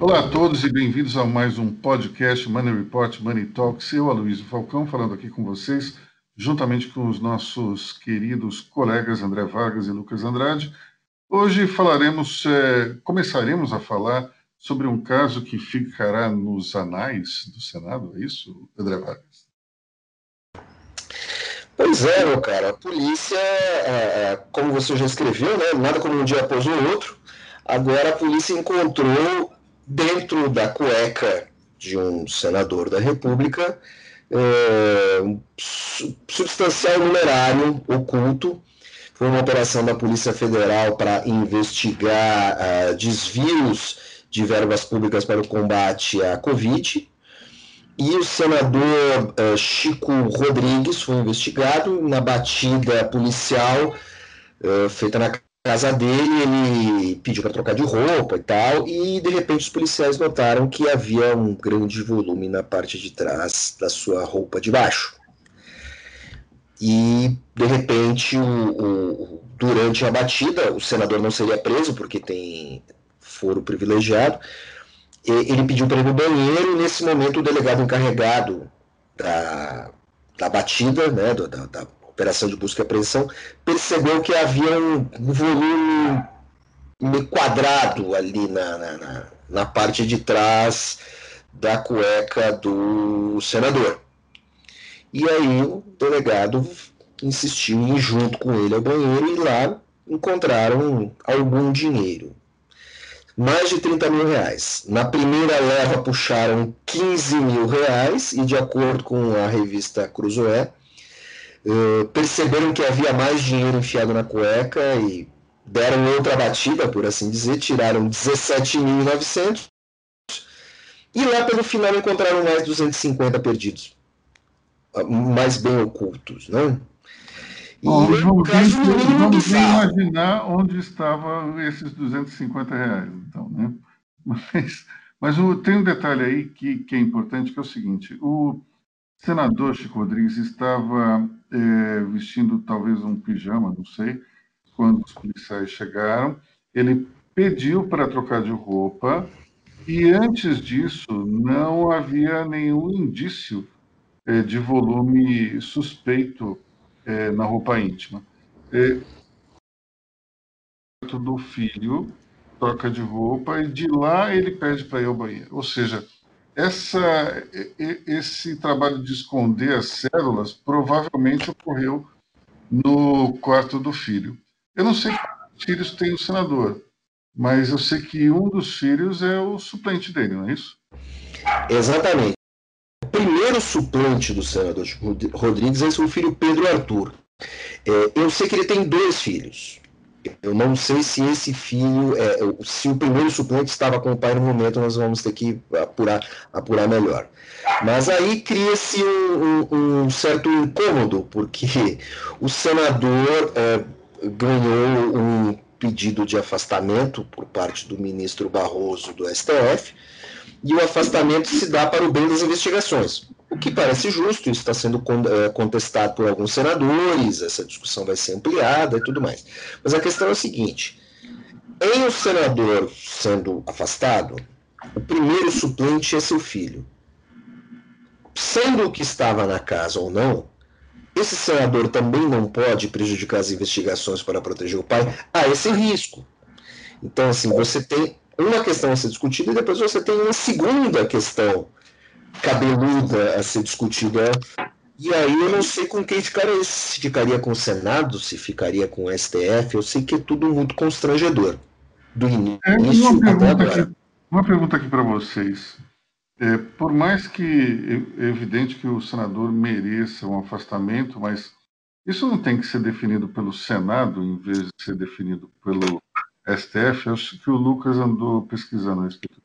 Olá a todos e bem-vindos a mais um podcast Money Report Money Talks. Eu, Aloysio Falcão, falando aqui com vocês, juntamente com os nossos queridos colegas André Vargas e Lucas Andrade. Hoje falaremos, é, começaremos a falar sobre um caso que ficará nos anais do Senado, é isso, André Vargas? Pois é, meu cara, a polícia, é, é, como você já escreveu, né, nada como um dia após o outro, agora a polícia encontrou dentro da cueca de um senador da República, é, um substancial numerário oculto. Foi uma operação da Polícia Federal para investigar uh, desvios de verbas públicas para o combate à Covid. E o senador uh, Chico Rodrigues foi investigado na batida policial uh, feita na casa dele, ele pediu para trocar de roupa e tal, e de repente os policiais notaram que havia um grande volume na parte de trás da sua roupa de baixo. E de repente, o, o, durante a batida, o senador não seria preso porque tem foro privilegiado. ele pediu para ir no banheiro, e nesse momento o delegado encarregado da, da batida, né, da, da operação de busca e apreensão, percebeu que havia um volume quadrado ali na, na, na parte de trás da cueca do senador. E aí o delegado insistiu em ir junto com ele ao banheiro e lá encontraram algum dinheiro. Mais de 30 mil reais. Na primeira leva puxaram 15 mil reais e de acordo com a revista Cruzoé, uh, perceberam que havia mais dinheiro enfiado na cueca e deram outra batida, por assim dizer, tiraram 17.900 e lá pelo final encontraram mais 250 perdidos, ah, mais bem ocultos, né? E Bom, vamos, caso, vamos imaginar onde estavam esses 250 reais, então, né? Mas, mas o, tem um detalhe aí que, que é importante, que é o seguinte, o senador Chico Rodrigues estava é, vestindo talvez um pijama, não sei, quando os policiais chegaram. Ele pediu para trocar de roupa e antes disso não havia nenhum indício é, de volume suspeito é, na roupa íntima. É, do filho troca de roupa e de lá ele pede para ir ao banheiro. Ou seja, essa, esse trabalho de esconder as células provavelmente ocorreu no quarto do filho. Eu não sei quantos filhos tem o senador, mas eu sei que um dos filhos é o suplente dele, não é isso? Exatamente. O primeiro suplente do senador Rodrigues é o filho Pedro Arthur. É, eu sei que ele tem dois filhos. Eu não sei se esse filho, é, se o primeiro suplente estava com o pai no momento, nós vamos ter que apurar, apurar melhor. Mas aí cria-se um, um, um, certo incômodo, porque o senador é, ganhou um pedido de afastamento por parte do ministro Barroso do STF, e o afastamento se dá para o bem das investigações. O que parece justo, isso está sendo é, contestado por alguns senadores, essa discussão vai ser ampliada e tudo mais. Mas a questão é a seguinte: em o senador sendo afastado, o primeiro suplente é seu filho. Sendo o que estava na casa ou não, esse senador também não pode prejudicar as investigações para proteger o pai. Há esse risco. Então, assim, você tem uma questão a ser discutida e depois você tem uma segunda questão cabeluda a ser discutida. E aí eu não sei com quem ficaria, se ficaria com o Senado, se ficaria com o STF, eu sei que é tudo muito constrangedor. Do início é, uma pergunta aqui, uma pergunta aqui para vocês. É, por mais que é evidente que o senador mereça um afastamento, mas isso não tem que ser definido pelo Senado em vez de ser definido pelo STF? Acho que o Lucas andou pesquisando a respeito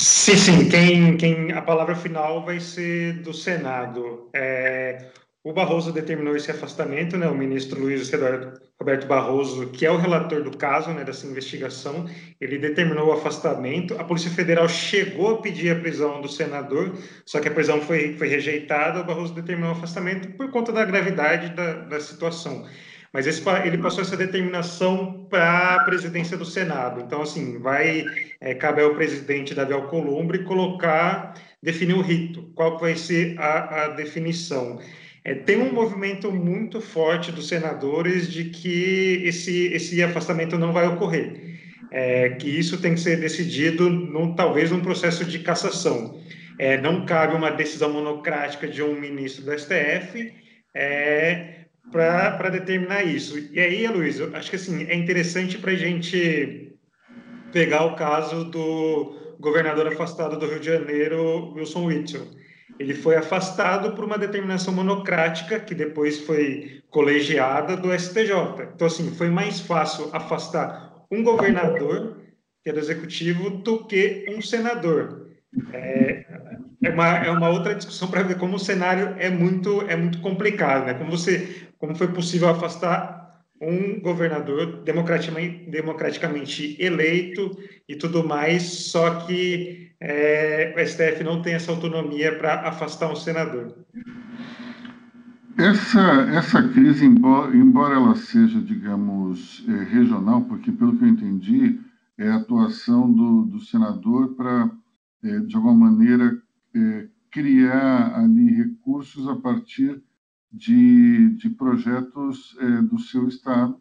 Sim, sim. Quem, quem a palavra final vai ser do Senado. É, o, Barroso determinou esse afastamento, né? O ministro Luiz Roberto Barroso, que é o relator do caso, né, dessa investigação, ele determinou o afastamento. A Polícia Federal chegou a pedir a prisão do senador, só que a prisão foi, foi rejeitada. O Barroso determinou o afastamento por conta da gravidade da, da situação. Mas esse, ele passou essa determinação para a presidência do Senado. Então, assim, vai é, cabe ao presidente Davi Alcolumbre colocar, definir o rito, qual vai ser a, a definição. É, tem um movimento muito forte dos senadores de que esse, esse afastamento não vai ocorrer, é, que isso tem que ser decidido, talvez, num processo de cassação. É, não cabe uma decisão monocrática de um ministro do STF é, para determinar isso. E aí, Luiz, acho que assim, é interessante para a gente pegar o caso do governador afastado do Rio de Janeiro, Wilson Witzel ele foi afastado por uma determinação monocrática que depois foi colegiada do STJ. Então, assim, foi mais fácil afastar um governador, que do executivo, do que um senador. É, é, uma, é uma outra discussão para ver como o cenário é muito, é muito complicado, né? Como, você, como foi possível afastar um governador democraticamente, eleito e tudo mais, só que é, o STF não tem essa autonomia para afastar um senador. Essa, essa crise, embora, embora ela seja, digamos, é, regional, porque, pelo que eu entendi, é a atuação do, do senador para, é, de alguma maneira, é, criar ali recursos a partir de, de projetos é, do seu Estado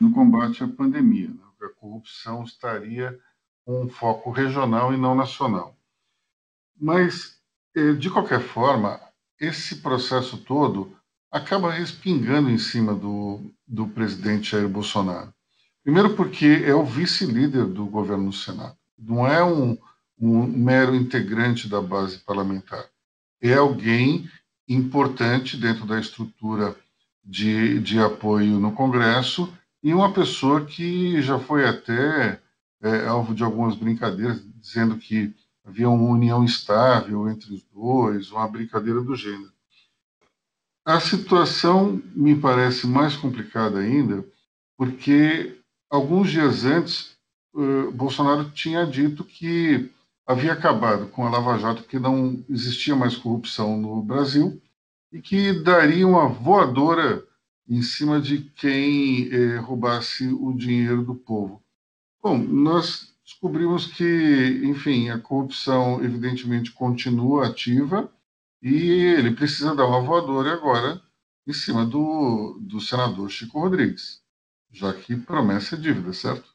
no combate à pandemia. Né? A corrupção estaria com um foco regional e não nacional. Mas, é, de qualquer forma, esse processo todo acaba respingando em cima do, do presidente Jair Bolsonaro. Primeiro, porque é o vice-líder do governo no Senado, não é um, um mero integrante da base parlamentar. É alguém importante dentro da estrutura de, de apoio no Congresso e uma pessoa que já foi até é, alvo de algumas brincadeiras, dizendo que havia uma união estável entre os dois, uma brincadeira do gênero. A situação me parece mais complicada ainda, porque alguns dias antes, uh, Bolsonaro tinha dito que havia acabado com a Lava Jato, que não existia mais corrupção no Brasil e que daria uma voadora em cima de quem eh, roubasse o dinheiro do povo. Bom, nós descobrimos que, enfim, a corrupção evidentemente continua ativa e ele precisa dar uma voadora agora em cima do, do senador Chico Rodrigues, já que promessa é dívida, certo?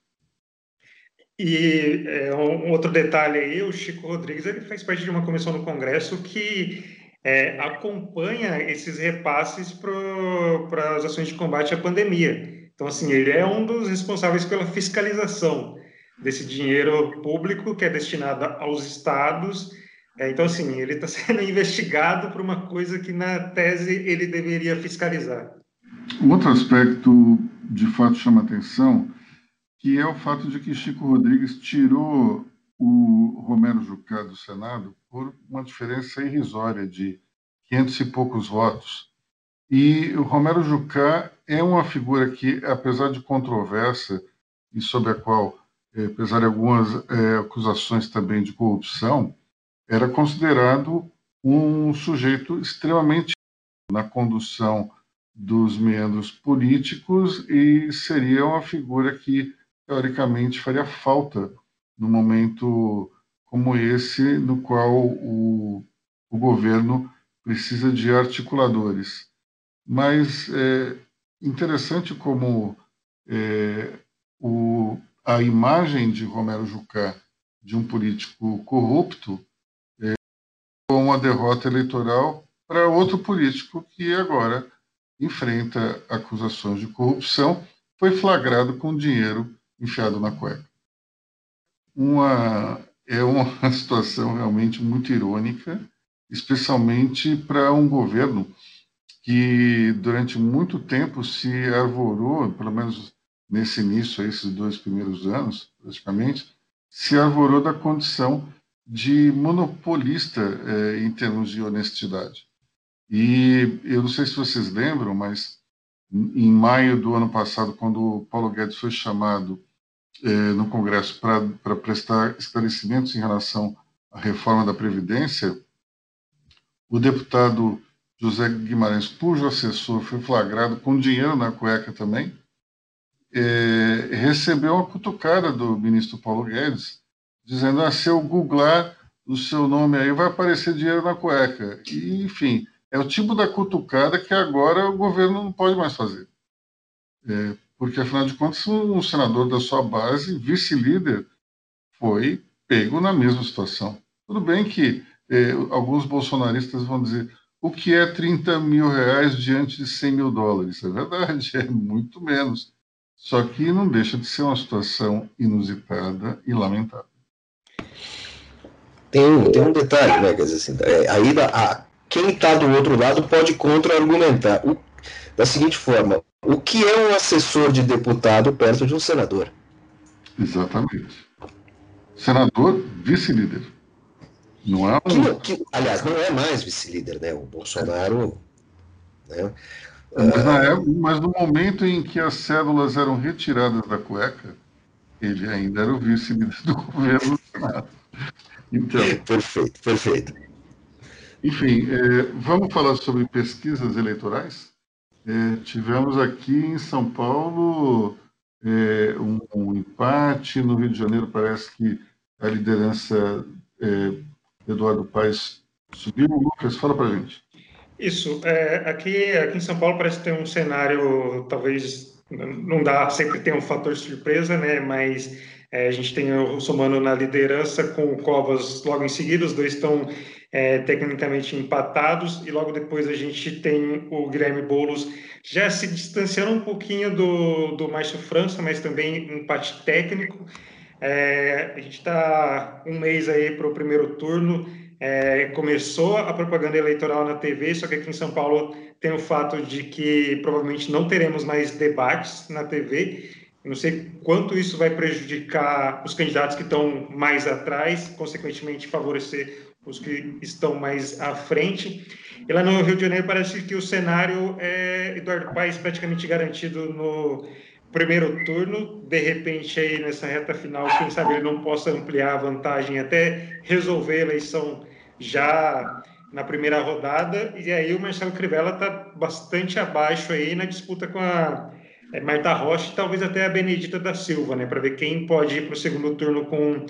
E é, um outro detalhe aí, o Chico Rodrigues ele faz parte de uma comissão no Congresso que é, acompanha esses repasses para as ações de combate à pandemia. Então, assim, ele é um dos responsáveis pela fiscalização desse dinheiro público que é destinado aos estados. É, então, assim, ele está sendo investigado por uma coisa que, na tese, ele deveria fiscalizar. Um outro aspecto, de fato, chama atenção que é o fato de que Chico Rodrigues tirou o Romero Jucá do Senado por uma diferença irrisória de 500 e poucos votos. E o Romero Jucá é uma figura que, apesar de controversa e sobre a qual, eh, apesar de algumas é, acusações também de corrupção, era considerado um sujeito extremamente na condução dos meandros políticos e seria uma figura que teoricamente faria falta no momento como esse, no qual o, o governo precisa de articuladores. Mas é interessante como é, o, a imagem de Romero Jucá de um político corrupto é, com uma derrota eleitoral para outro político que agora enfrenta acusações de corrupção, foi flagrado com dinheiro enfiado na cueca. Uma, é uma situação realmente muito irônica, especialmente para um governo que durante muito tempo se arvorou, pelo menos nesse início, esses dois primeiros anos, praticamente, se arvorou da condição de monopolista eh, em termos de honestidade. E eu não sei se vocês lembram, mas em maio do ano passado, quando o Paulo Guedes foi chamado eh, no Congresso para prestar esclarecimentos em relação à reforma da Previdência, o deputado José Guimarães, cujo assessor foi flagrado com dinheiro na cueca também, eh, recebeu uma cutucada do ministro Paulo Guedes, dizendo: ah, se eu googlar o seu nome aí, vai aparecer dinheiro na cueca. E, enfim, é o tipo da cutucada que agora o governo não pode mais fazer. É, porque, afinal de contas, um senador da sua base, vice-líder, foi pego na mesma situação. Tudo bem que é, alguns bolsonaristas vão dizer o que é 30 mil reais diante de 100 mil dólares. É verdade, é muito menos. Só que não deixa de ser uma situação inusitada e lamentável. Tem, tem um detalhe, né? Quer dizer, assim, é, aí a, quem está do outro lado pode contra-argumentar. Da seguinte forma: o que é um assessor de deputado perto de um senador? Exatamente. Senador, vice-líder. Não é um... que, que, aliás, não é mais vice-líder, né? O Bolsonaro. Né? Mas, na época, mas no momento em que as cédulas eram retiradas da cueca, ele ainda era o vice-líder do governo do Senado. Então, perfeito, perfeito. Enfim, é, vamos falar sobre pesquisas eleitorais? É, tivemos aqui em São Paulo é, um, um, empate, no Rio de Janeiro parece que a liderança é, Eduardo Paes subiu. Lucas, fala para gente. Isso, é, aqui, aqui em São Paulo parece ter um cenário, talvez não dá, sempre tem um fator surpresa, né? Mas é, a gente tem o Russomano na liderança com o Covas logo em seguida, os dois estão é, tecnicamente empatados, e logo depois a gente tem o Guilherme Boulos. Já se distanciando um pouquinho do, do Márcio França, mas também empate técnico. É, a gente está um mês aí para o primeiro turno, é, começou a propaganda eleitoral na TV, só que aqui em São Paulo tem o fato de que provavelmente não teremos mais debates na TV, não sei quanto isso vai prejudicar os candidatos que estão mais atrás, consequentemente favorecer os que estão mais à frente. E lá no Rio de Janeiro parece que o cenário é Eduardo Paes praticamente garantido no primeiro turno. De repente, aí nessa reta final, quem sabe ele não possa ampliar a vantagem até resolver a eleição já na primeira rodada. E aí o Marcelo Crivella está bastante abaixo aí na disputa com a é, Marta Rocha e talvez até a Benedita da Silva, né, para ver quem pode ir para o segundo turno com,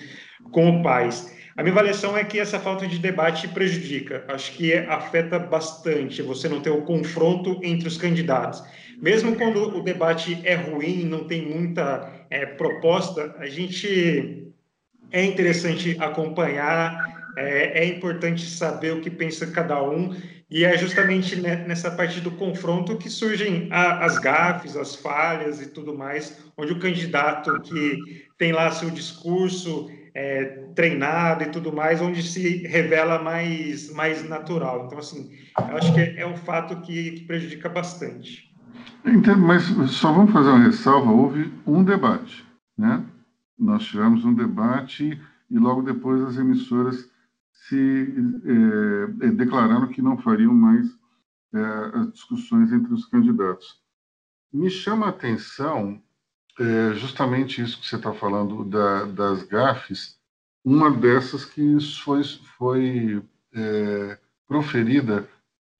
com o Paes. A minha avaliação é que essa falta de debate prejudica. Acho que afeta bastante você não ter o confronto entre os candidatos. Mesmo quando o debate é ruim, não tem muita é, proposta, a gente é interessante acompanhar, é, é importante saber o que pensa cada um e é justamente nessa parte do confronto que surgem as gafes, as falhas e tudo mais, onde o candidato que tem lá seu discurso é, treinado e tudo mais, onde se revela mais, mais natural. Então, assim, eu acho que é, é um fato que, que prejudica bastante. Então, mas só vamos fazer uma ressalva: houve um debate, né? Nós tivemos um debate e logo depois as emissoras se é, declararam que não fariam mais é, as discussões entre os candidatos. Me chama a atenção é, justamente isso que você está falando da, das gafes, uma dessas que foi, foi é, proferida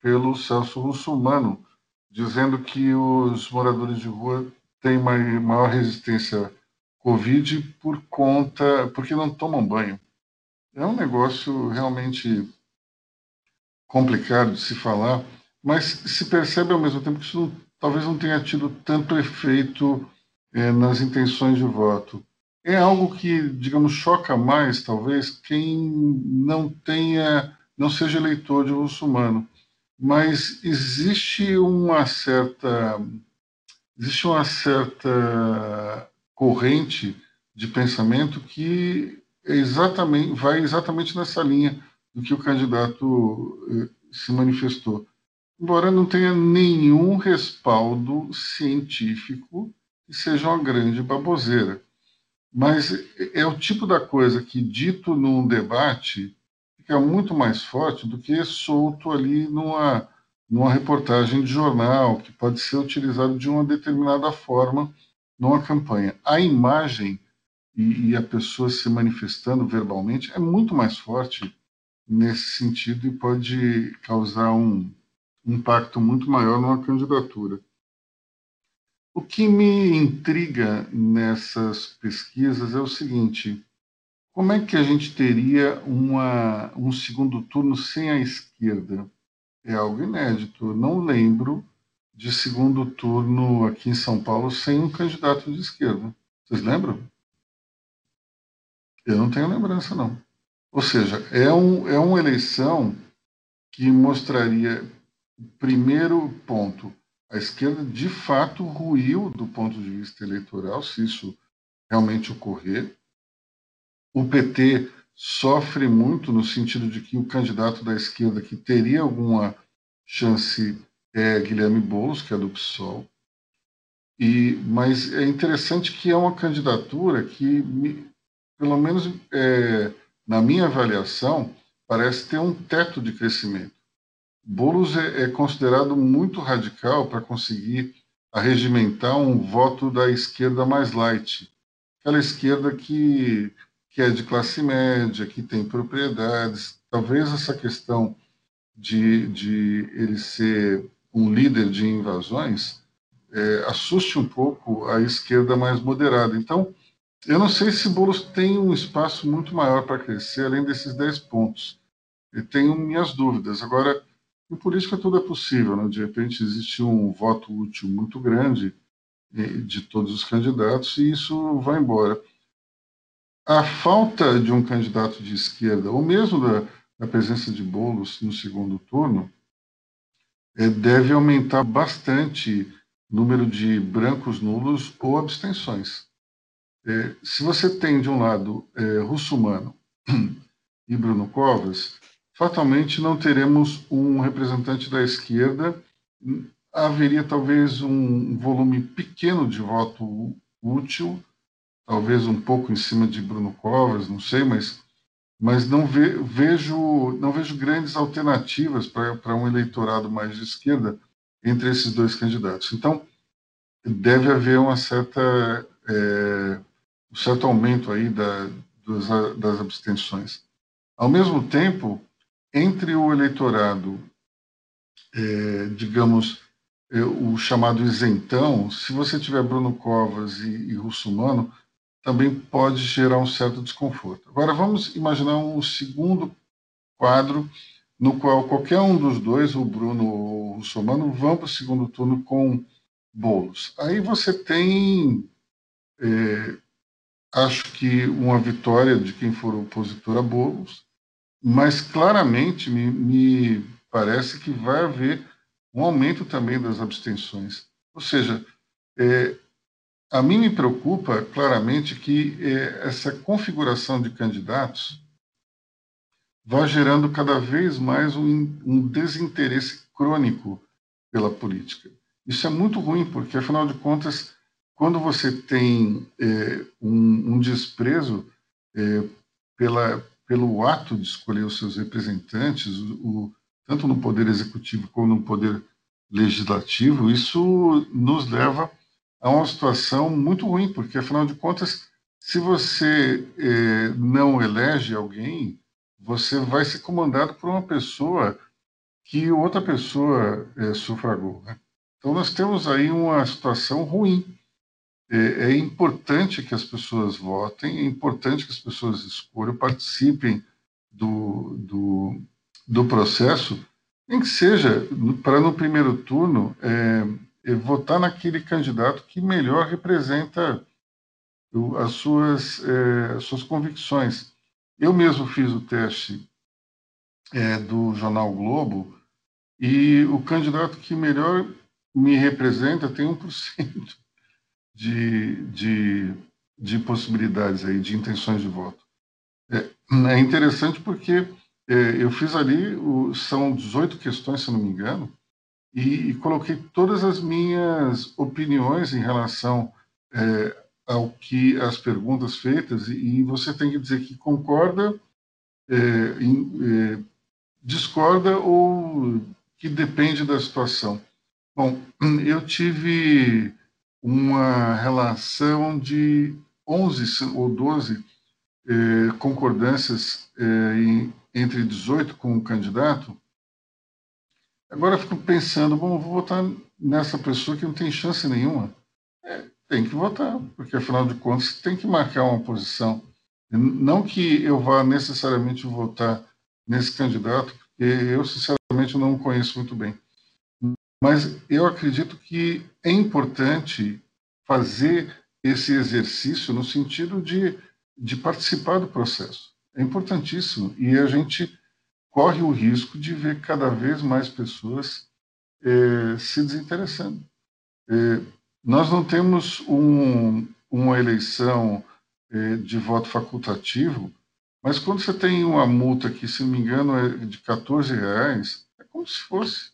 pelo Celso Russomano, dizendo que os moradores de rua têm maior resistência Covid por conta, porque não tomam banho. É um negócio realmente complicado de se falar, mas se percebe ao mesmo tempo que isso talvez não tenha tido tanto efeito é, nas intenções de voto. É algo que, digamos, choca mais, talvez, quem não tenha, não seja eleitor de muçulmano. Mas existe uma certa, existe uma certa corrente de pensamento que exatamente, vai exatamente nessa linha do que o candidato eh, se manifestou. Embora não tenha nenhum respaldo científico e seja uma grande baboseira. Mas é o tipo da coisa que, dito num debate, fica muito mais forte do que solto ali numa, numa reportagem de jornal, que pode ser utilizado de uma determinada forma numa campanha. A imagem e, e a pessoa se manifestando verbalmente é muito mais forte nesse sentido e pode causar um impacto muito maior numa candidatura. O que me intriga nessas pesquisas é o seguinte: como é que a gente teria uma, um segundo turno sem a esquerda? É algo inédito. Eu não lembro de segundo turno aqui em São Paulo sem um candidato de esquerda. Vocês lembram? Eu não tenho lembrança, não. Ou seja, é, um, é uma eleição que mostraria, primeiro ponto, a esquerda de fato ruiu do ponto de vista eleitoral, se isso realmente ocorrer. O PT sofre muito no sentido de que o candidato da esquerda que teria alguma chance é Guilherme Boulos, que é do PSOL. E, mas é interessante que é uma candidatura que, pelo menos é, na minha avaliação, parece ter um teto de crescimento. Boulos é, é considerado muito radical para conseguir arregimentar um voto da esquerda mais light, aquela esquerda que, que é de classe média, que tem propriedades. Talvez essa questão de, de ele ser um líder de invasões é, assuste um pouco a esquerda mais moderada. Então, eu não sei se Boulos tem um espaço muito maior para crescer, além desses 10 pontos. Eu tenho minhas dúvidas. Agora, em política tudo é possível, né? de repente existe um voto útil muito grande eh, de todos os candidatos e isso vai embora. A falta de um candidato de esquerda, ou mesmo da, da presença de bolos no segundo turno, é, deve aumentar bastante o número de brancos nulos ou abstenções. É, se você tem, de um lado, é, Russumano e Bruno Covas, fatalmente não teremos um representante da esquerda. Haveria talvez um volume pequeno de voto útil, talvez um pouco em cima de Bruno Covas, não sei, mas, mas não ve, vejo, não vejo grandes alternativas para um eleitorado mais de esquerda entre esses dois candidatos. Então, deve haver uma certa, é, um certo aumento aí da, das, das abstenções. Ao mesmo tempo, entre o eleitorado, é, digamos, é, o chamado isentão, se você tiver Bruno Covas e, e Russumano, também pode gerar um certo desconforto. Agora, vamos imaginar um segundo quadro no qual qualquer um dos dois, o Bruno ou o Russomano, vão para o segundo turno com bolos. Aí você tem, é, acho que, uma vitória de quem for opositor a bolos, mas claramente me, me parece que vai haver um aumento também das abstenções. Ou seja, é, a mim me preocupa claramente que é, essa configuração de candidatos vai gerando cada vez mais um, um, desinteresse crônico pela política. Isso é muito ruim, porque, afinal de contas, quando você tem é, um, um, desprezo é, pela, pelo ato de escolher os seus representantes, o, tanto no poder executivo como no poder legislativo, isso nos leva a uma situação muito ruim, porque afinal de contas, se você eh, não elege alguém, você vai ser comandado por uma pessoa que outra pessoa eh, sufragou. Né? Então nós temos aí uma situação ruim é, é, importante que as pessoas votem, é importante que as pessoas escolham, participem do, do, do processo, nem que seja para no primeiro turno é, é, votar naquele candidato que melhor representa as suas, é, as suas convicções. Eu mesmo fiz o teste é, do Jornal Globo e o candidato que melhor me representa tem 1% de, de, de possibilidades aí, de intenções de voto. É, é interessante porque é, eu fiz ali, o, são 18 questões, se não me engano, e, e coloquei todas as minhas opiniões em relação é, ao que as perguntas feitas, e, e, você tem que dizer que concorda, é, em, é, discorda ou que depende da situação. Bom, eu tive uma relação de 11 ou 12 eh, concordâncias eh, em, entre 18 com o candidato. Agora eu fico pensando, bom, vou votar nessa pessoa que não tem chance nenhuma. É, tem que votar, porque afinal de contas tem que marcar uma posição. Não que eu vá necessariamente votar nesse candidato, porque eu sinceramente não o conheço muito bem. Mas eu acredito que é importante fazer esse exercício no sentido de, de participar do processo. É importantíssimo e a gente corre o risco de ver cada vez mais pessoas eh, se desinteressando. Eh, nós não temos um, uma eleição eh, de voto facultativo, mas quando você tem uma multa que, se não me engano, é de 14 reais, é como se fosse.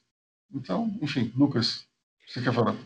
Então, enfim, Lucas, você quer falar?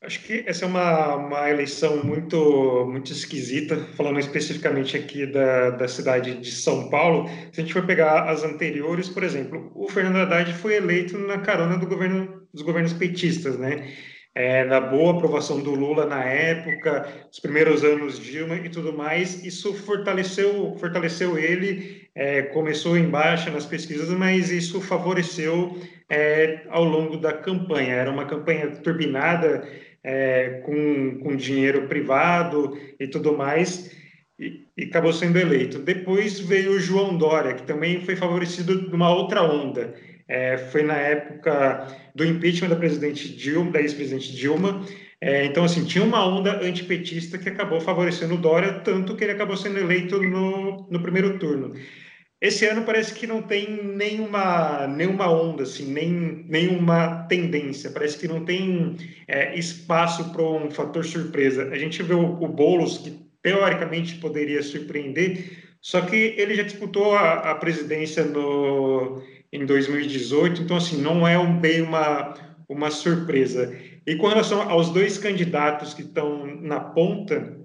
Acho que essa é uma, uma eleição muito, muito esquisita, falando especificamente aqui da, da cidade de São Paulo. Se a gente for pegar as anteriores, por exemplo, o Fernando Haddad foi eleito na carona do governo, dos governos petistas, né? É, na boa aprovação do Lula na época, os primeiros anos Dilma e tudo mais, isso fortaleceu, fortaleceu ele, é, começou em baixa nas pesquisas, mas isso favoreceu é, ao longo da campanha. Era uma campanha turbinada, é, com, com dinheiro privado e tudo mais, e, e, acabou sendo eleito. Depois veio o João Dória, que também foi favorecido de uma outra onda. É, foi na época do impeachment da presidente Dilma, da ex-presidente Dilma. É, então, assim, tinha uma onda antipetista que acabou favorecendo o Dória, tanto que ele acabou sendo eleito no, no primeiro turno. Esse ano parece que não tem nenhuma, nenhuma onda, assim, nem, nenhuma tendência. Parece que não tem é, espaço para um fator surpresa. A gente vê o, o Boulos, que teoricamente poderia surpreender, só que ele já disputou a, a presidência no, em 2018, então, assim, não é um, bem uma, uma surpresa. E com relação aos dois candidatos que estão na ponta,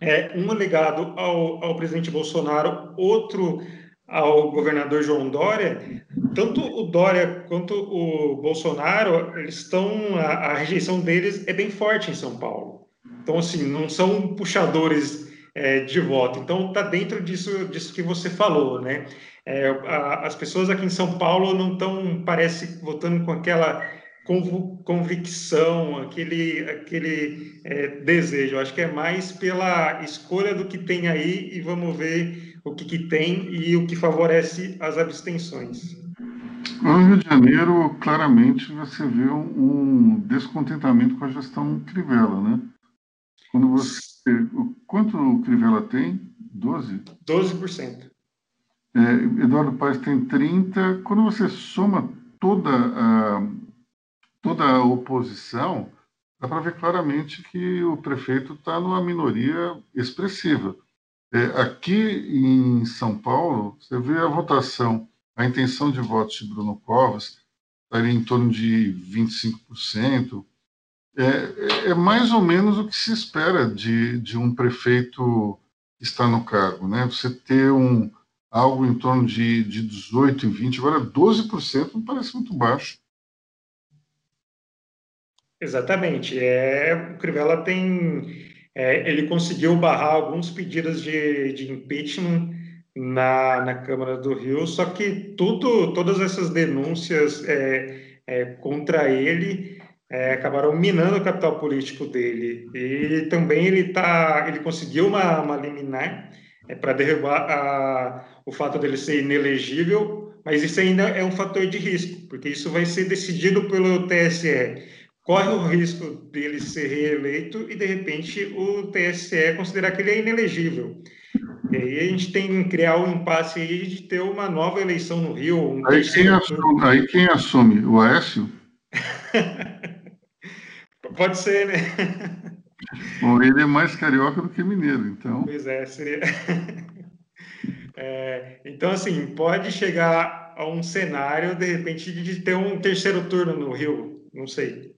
é, um ligado ao, ao presidente Bolsonaro, outro ao governador João Dória, tanto o Dória quanto o Bolsonaro, eles estão a, a, rejeição deles é bem forte em São Paulo. Então assim, não são puxadores é, de voto. Então tá dentro disso disso que você falou, né? É, a, as pessoas aqui em São Paulo não estão, parece, votando com aquela convicção, aquele, aquele é, desejo. Acho que é mais pela escolha do que tem aí e vamos ver o que, que tem e o que favorece as abstenções. No Rio de Janeiro, claramente, você vê um descontentamento com a gestão Crivella, né? Quando você... Quanto o Crivella tem? 12? 12%. É, Eduardo Paes tem 30%. Quando você soma toda a, toda a oposição, dá para ver claramente que o prefeito está numa minoria expressiva. É, aqui em São Paulo, você vê a votação, a intenção de votos de Bruno Covas, estaria em torno de 25%. É, é, é mais ou menos o que se espera de, de um prefeito que está no cargo. Né? Você ter um, algo em torno de, de 18% e 20%, agora 12% não parece muito baixo. Exatamente. É, o Crivella tem é, ele conseguiu barrar alguns pedidos de, de impeachment na, na Câmara do Rio, só que tudo, todas essas denúncias é, é, contra ele é, acabaram minando o capital político dele. E também ele, tá, ele conseguiu uma, uma liminar é, para derrubar a, o fato dele ser inelegível, mas isso ainda é um fator de risco, porque isso vai ser decidido pelo TSE corre o risco dele ser reeleito e, de repente, o TSE considerar que ele é inelegível. E aí a gente tem que criar um impasse aí de ter uma nova eleição no Rio. Um aí, quem assume, aí quem assume? O Aécio? Pode ser, né? Bom, ele é mais carioca do que mineiro, então. Pois é, seria. É, então, assim, pode chegar a um cenário, de repente, de ter um terceiro turno no Rio, não sei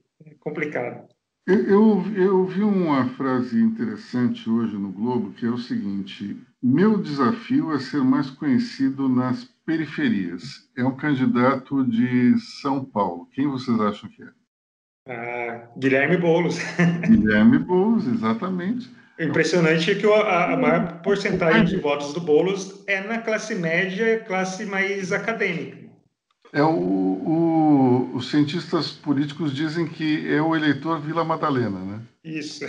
complicado. Eu, eu vi uma frase interessante hoje no Globo, que é o seguinte: meu desafio é ser mais conhecido nas periferias. É um candidato de São Paulo. Quem vocês acham que é? Ah, Guilherme Boulos. Guilherme Boulos, exatamente. O impressionante é que a, a maior porcentagem de votos do Boulos é na classe média, classe mais acadêmica. É o, o, os cientistas políticos dizem que é o eleitor Vila Madalena, né? Isso.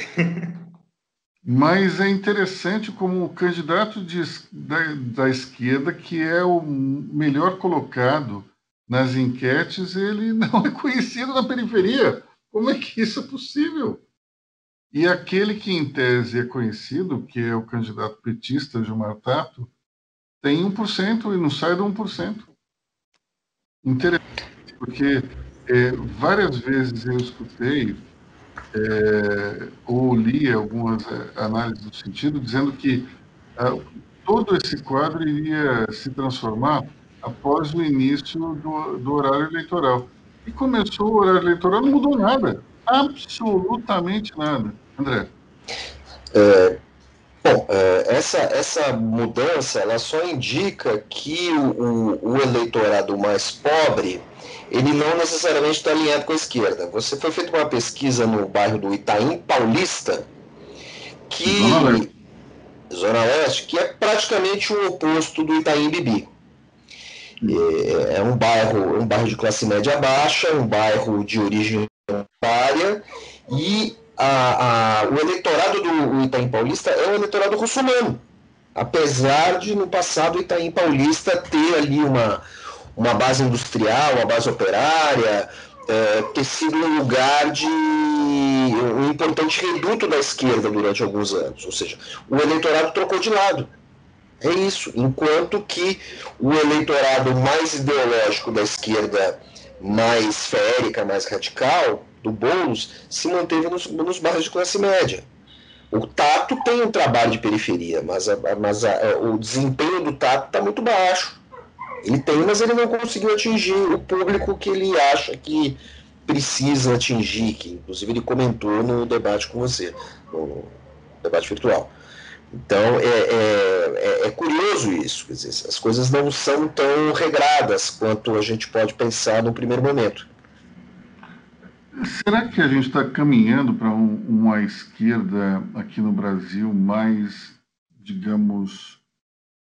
Mas é interessante como o candidato de, da, da esquerda, que é o melhor colocado nas enquetes, ele não é conhecido na periferia. Como é que isso é possível? E aquele que, em tese, é conhecido, que é o candidato petista Gilmar Tato, tem 1% e não sai do 1%. Interessante, porque é, várias vezes eu escutei é, ou li algumas é, análises do sentido dizendo que é, todo esse quadro iria se transformar após o início do, do horário eleitoral. E começou o horário eleitoral, não mudou nada, absolutamente nada. André. É, Bom, é, essa, essa mudança ela só indica que o, o, eleitorado mais pobre ele não necessariamente está alinhado com a esquerda. Você foi feita uma pesquisa no bairro do Itaim Paulista, que Zona Leste, Zona Leste que é praticamente o oposto do Itaim Bibi. É, é um bairro, um bairro de classe média baixa, um bairro de origem área e a, a, o eleitorado do Itaim Paulista é um eleitorado russomano. Apesar de, no passado, o Itaim Paulista ter ali uma, uma base industrial, uma base operária, é, ter sido um lugar de um importante reduto da esquerda durante alguns anos. Ou seja, o eleitorado trocou de lado. É isso. Enquanto que o eleitorado mais ideológico da esquerda, mais férica, mais radical, do Boulos se manteve nos, nos bairros de classe média. O Tato tem um trabalho de periferia, mas, a, mas a, o desempenho do Tato está muito baixo. Ele tem, mas ele não conseguiu atingir o público que ele acha que precisa atingir, que inclusive ele comentou no debate com você, no debate virtual. Então é, é, é, é curioso isso, dizer, as coisas não são tão regradas quanto a gente pode pensar no primeiro momento. Será que a gente está caminhando para um, uma esquerda aqui no Brasil mais, digamos,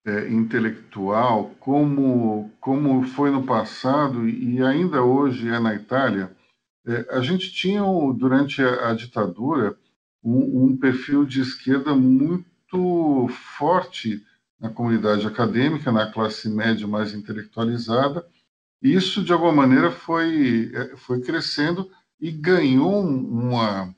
é, intelectual, como, como foi no passado e ainda hoje é na Itália? É, a gente tinha, durante a, a ditadura, um, um, perfil de esquerda muito forte na comunidade acadêmica, na classe média mais intelectualizada. Isso, de alguma maneira, foi, é, foi crescendo e ganhou uma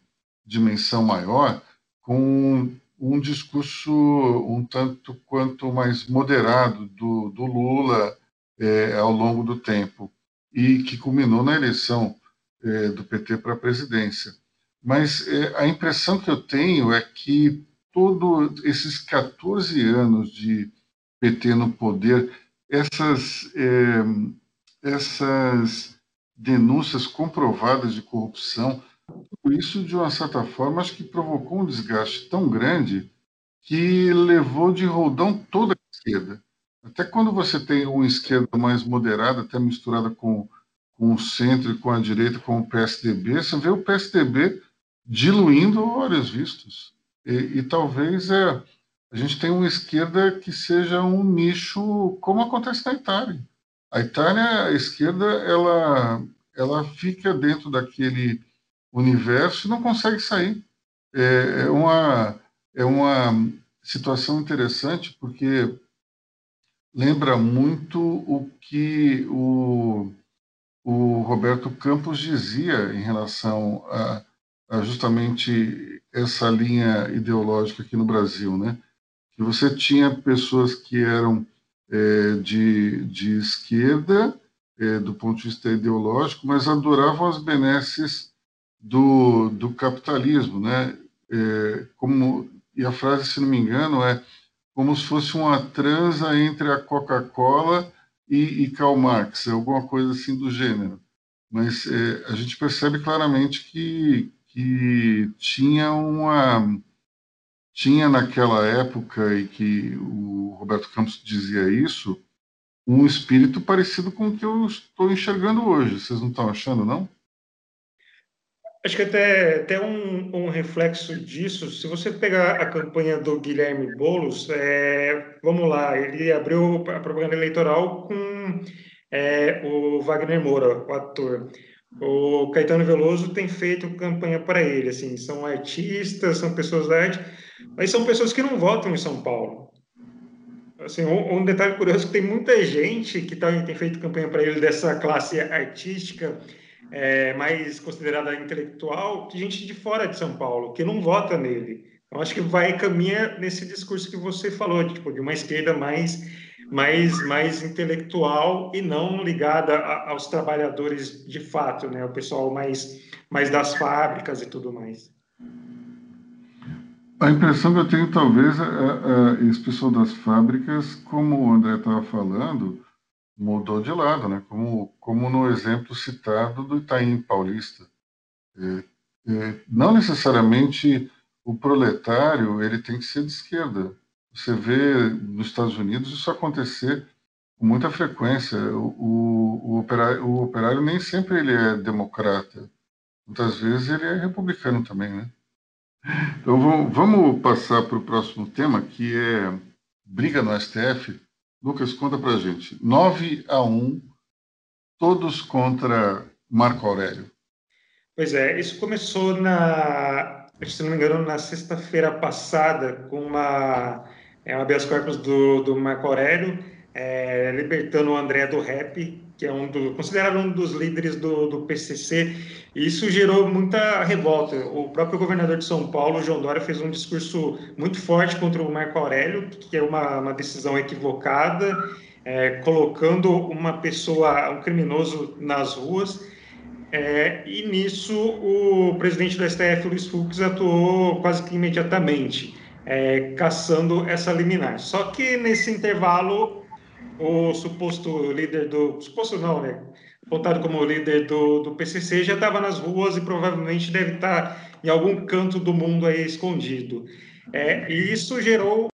dimensão maior com um discurso um tanto quanto mais moderado do, do Lula é, ao longo do tempo e que culminou na eleição é, do PT para a presidência. Mas é, a impressão que eu tenho é que todos esses 14 anos de PT no poder, essas, é, essas denúncias comprovadas de corrupção. Tudo isso, de uma certa forma, acho que provocou um desgaste tão grande que levou de roldão toda a esquerda. Até quando você tem uma esquerda mais moderada, até misturada com, com o centro e com a direita, com o PSDB, você vê o PSDB diluindo olhos vistos. E, e talvez é, a gente tenha uma esquerda que seja um nicho, como acontece na Itália. A Itália, a esquerda, ela, ela fica dentro daquele universo e não consegue sair. É, é uma, é uma situação interessante porque lembra muito o que o, o Roberto Campos dizia em relação a, a justamente essa linha ideológica aqui no Brasil, né? Que você tinha pessoas que eram é, de, de esquerda, é, do ponto de vista ideológico, mas adoravam as benesses do, do capitalismo, né? É, como, e a frase, se não me engano, é como se fosse uma transa entre a Coca-Cola e, e Karl Marx, alguma coisa assim do gênero. Mas é, a gente percebe claramente que, que tinha uma tinha naquela época, e que o Roberto Campos dizia isso, um espírito parecido com o que eu estou enxergando hoje. Vocês não estão achando, não? Acho que até, até um, um, reflexo disso, se você pegar a campanha do Guilherme Boulos, é, vamos lá, ele abriu a propaganda eleitoral com é, o Wagner Moura, o ator. O Caetano Veloso tem feito campanha para ele, assim, são artistas, são pessoas da arte, mas são pessoas que não votam em São Paulo. Assim, um, um detalhe curioso é que tem muita gente que tá, tem feito campanha para ele dessa classe artística, é, mais considerada intelectual, gente de fora de São Paulo, que não vota nele. Então, acho que vai caminha nesse discurso que você falou, de, tipo, de uma esquerda mais, mais, mais intelectual e não ligada a, aos trabalhadores de fato, né? O pessoal mais, mais das fábricas e tudo mais. A impressão que eu tenho, talvez, é, é, esse pessoal das fábricas, como o André estava falando, mudou de lado, né? Como, como no exemplo citado do Itaim Paulista. É, é, não necessariamente o proletário ele tem que ser de esquerda. Você vê nos Estados Unidos isso acontecer com muita frequência. O, o, o, operário, o operário nem sempre ele é democrata. Muitas vezes ele é republicano também, né? Então vamos passar para o próximo tema, que é briga no STF Lucas, conta para gente. 9 a 1, todos contra Marco Aurélio. Pois é, isso começou na, se não me engano, na sexta-feira passada, com uma, é, uma habeas corpus do, do Marco Aurélio, é, libertando o André do Rap, que é um do, considerado um dos líderes do, do PCC, e isso gerou muita revolta. O próprio governador de São Paulo, João Dória, fez um discurso muito forte contra o Marco Aurélio, que é uma, uma decisão equivocada, é, colocando uma pessoa, um criminoso nas ruas, é, e nisso o presidente do STF, Luiz Fux, atuou quase que imediatamente, é, caçando essa liminar. Só que nesse intervalo o suposto líder do. Suposto não, né? Apontado como líder do, do PCC já estava nas ruas e provavelmente deve estar em algum canto do mundo aí escondido. É, e isso gerou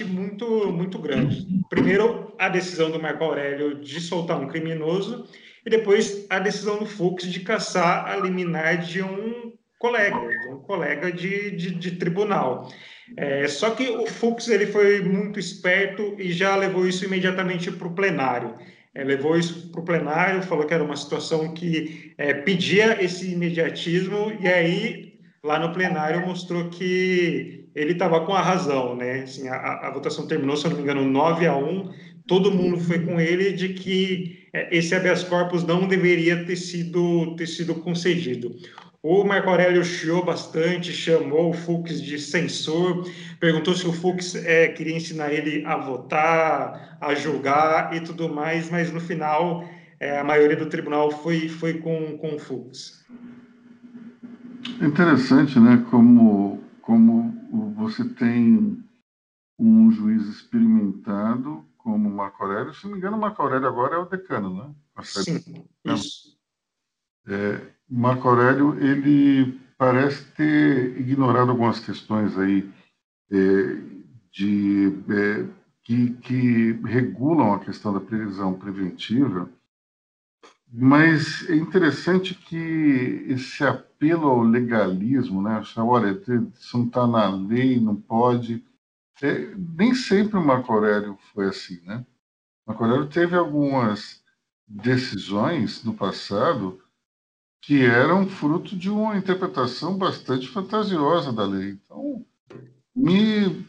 muito, muito grande. Primeiro, a decisão do Marco Aurélio de soltar um criminoso, e depois a decisão do Fux de caçar a liminar de um colega, um colega de, de, de tribunal. É, só que o Fux ele foi muito esperto e já levou isso imediatamente para o plenário. É, levou isso para o plenário, falou que era uma situação que é, pedia esse imediatismo, e aí, lá no plenário, mostrou que ele estava com a razão. Né? Assim, a, a, votação terminou, se não me engano, 9 a 1, todo mundo foi com ele de que é, esse habeas corpus não deveria ter sido, ter sido concedido. O Marco Aurélio chiou bastante, chamou o Fux de censor, perguntou se o Fux é, queria ensinar ele a votar, a julgar e tudo mais, mas no final é, a maioria do tribunal foi, foi com, com o Fux. Interessante, né? Como, como você tem um juiz experimentado como Marco Aurélio, se não me engano, Marco Aurélio agora é o decano, né? Sim, isso. É, Marco Aurélio ele parece ter ignorado algumas questões aí é, de é, que, que regulam a questão da prisão preventiva, mas é interessante que esse apelo ao legalismo, né? Olha, isso não está na lei, não pode. É, nem sempre o Marco Aurélio foi assim, né? Marco Aurélio teve algumas decisões no passado que eram fruto de uma interpretação bastante fantasiosa da lei. Então, me,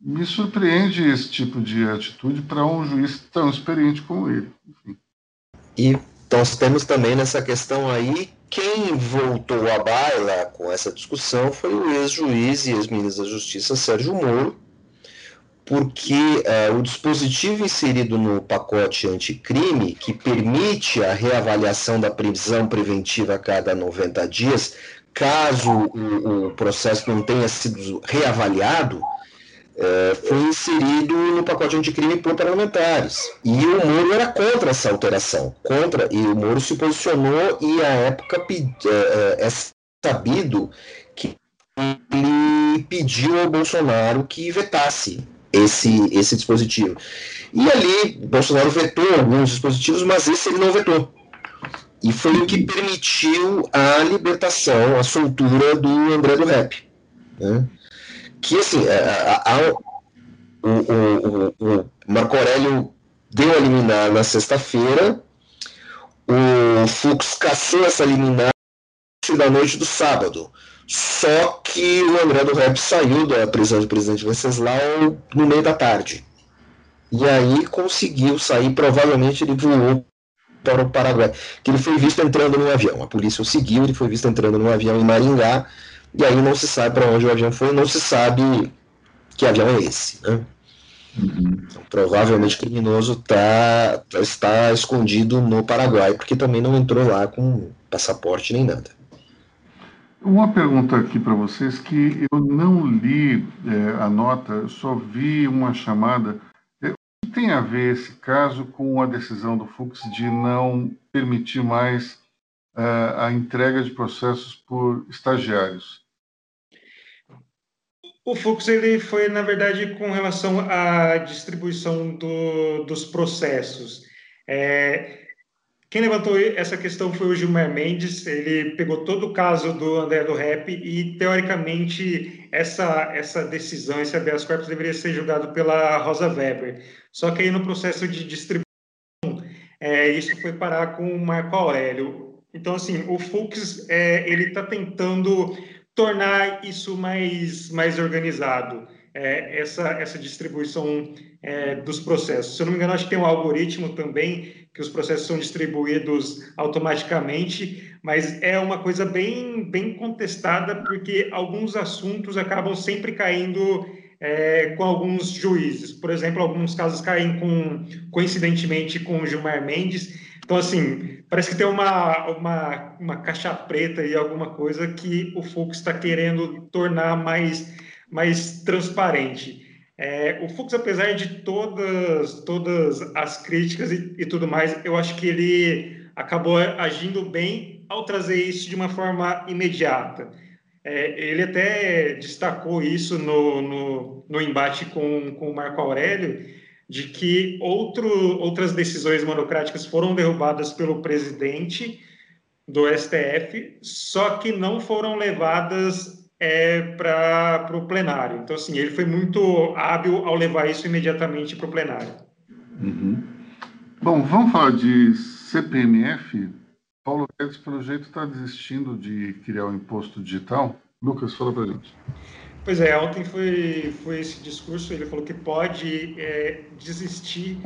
me surpreende esse tipo de atitude para um juiz tão experiente como ele. Enfim. E nós temos também nessa questão aí, quem voltou à baila com essa discussão foi o ex-juiz e ex-ministro da Justiça Sérgio Moro, porque é, o dispositivo inserido no pacote anticrime, que permite a reavaliação da prisão preventiva a cada 90 dias, caso o, o processo não tenha sido reavaliado, é, foi inserido no pacote anticrime por parlamentares. E o Moro era contra essa alteração, contra, e o Moro se posicionou e à época é, é sabido que ele pediu ao Bolsonaro que vetasse esse, esse dispositivo. E ali, Bolsonaro vetou alguns dispositivos, mas esse ele não vetou. E foi o que permitiu a libertação, a soltura do André do Rep. Né? Que, assim, a, a, a, o, o, o, Marco Aurélio deu a liminar na sexta-feira, o Fux caçou essa liminar da noite do sábado. Só que o André do Rep saiu da prisão de presidente Venceslau no meio da tarde. E aí conseguiu sair, provavelmente ele voou para o Paraguai, que ele foi visto entrando no avião. A polícia o seguiu, ele foi visto entrando no avião em Maringá, e aí não se sabe para onde o avião foi, não se sabe que avião é esse. Né? Então, provavelmente o criminoso tá, está escondido no Paraguai, porque também não entrou lá com passaporte nem nada. Uma pergunta aqui para vocês que eu não li é, a nota, só vi uma chamada que tem a ver esse caso com a decisão do Fux de não permitir mais uh, a entrega de processos por estagiários? O Fux ele foi, na verdade, com relação à distribuição do, dos processos. É, quem levantou essa questão foi o Gilmar Mendes. Ele pegou todo o caso do André do Rap e, teoricamente, essa, essa decisão, esse habeas corpus, deveria ser julgado pela Rosa Weber. Só que aí, no processo de distribuição, é, isso foi parar com o Marco Aurélio. Então, assim, o Fux é, ele está tentando tornar isso mais, mais organizado é, essa, essa distribuição é, dos processos. Se eu não me engano, acho que tem um algoritmo também que os processos são distribuídos automaticamente, mas é uma coisa bem, bem contestada porque alguns assuntos acabam sempre caindo é, com alguns juízes. Por exemplo, alguns casos caem com, coincidentemente com o Gilmar Mendes. Então, assim, parece que tem uma, uma, uma caixa preta e alguma coisa que o Fux está querendo tornar mais mais transparente. É, o Fux, apesar de todas, todas as críticas e, e, tudo mais, eu acho que ele acabou agindo bem ao trazer isso de uma forma imediata. É, ele até destacou isso no, no, no, embate com, com o Marco Aurélio, de que outro, outras decisões monocráticas foram derrubadas pelo presidente do STF, só que não foram levadas é, para o plenário. Então, assim, ele foi muito hábil ao levar isso imediatamente para o plenário. Uhum. Bom, vamos falar de CPMF. Paulo Guedes, pelo jeito, está desistindo de criar o um imposto digital. Lucas, fala para gente. Pois é, ontem foi, foi esse discurso, ele falou que pode é, desistir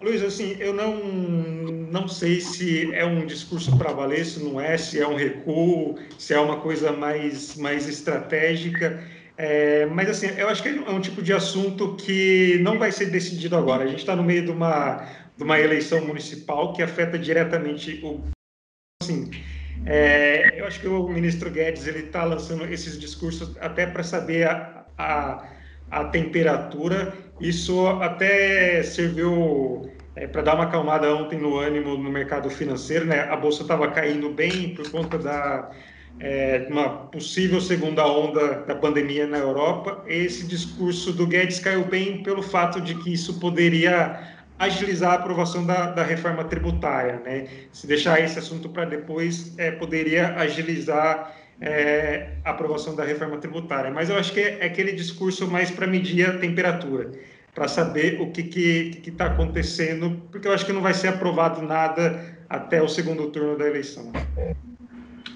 Luiz, assim, eu não, não sei se é um discurso para valer, se não é, se é um recuo, se é uma coisa mais, mais estratégica. É, mas, assim, eu acho que é um tipo de assunto que não vai ser decidido agora. A gente está no meio de uma, de uma eleição municipal que afeta diretamente o. Assim, é, eu acho que o ministro Guedes ele está lançando esses discursos até para saber a, a a temperatura. Isso até serviu é, para dar uma acalmada ontem no ânimo no mercado financeiro. Né? A bolsa estava caindo bem por conta da é, uma possível segunda onda da pandemia na Europa. Esse discurso do Guedes caiu bem pelo fato de que isso poderia agilizar a aprovação da, da reforma tributária. Né? Se deixar esse assunto para depois, é, poderia agilizar é, a aprovação da reforma tributária. Mas eu acho que é, é aquele discurso mais para medir a temperatura, para saber o que está acontecendo, porque eu acho que não vai ser aprovado nada até o segundo turno da eleição. É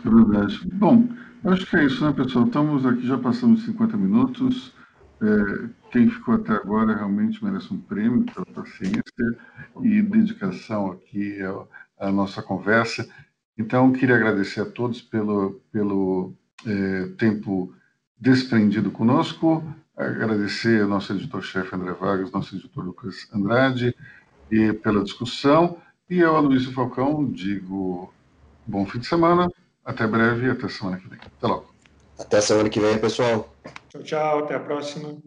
verdade. Bom, acho que é isso, né, pessoal? Estamos aqui, já passamos 50 minutos. É, quem ficou até agora realmente merece um prêmio pela paciência e dedicação aqui à nossa conversa. Então, queria agradecer a todos pelo, pelo é, tempo desprendido conosco, agradecer ao nosso editor-chefe André Vargas, nosso editor Lucas Andrade, e pela discussão. E eu, Aloysio Falcão, digo bom fim de semana, até breve e até semana que vem. Até logo. Até semana que vem, pessoal. Tchau, tchau, até a próxima.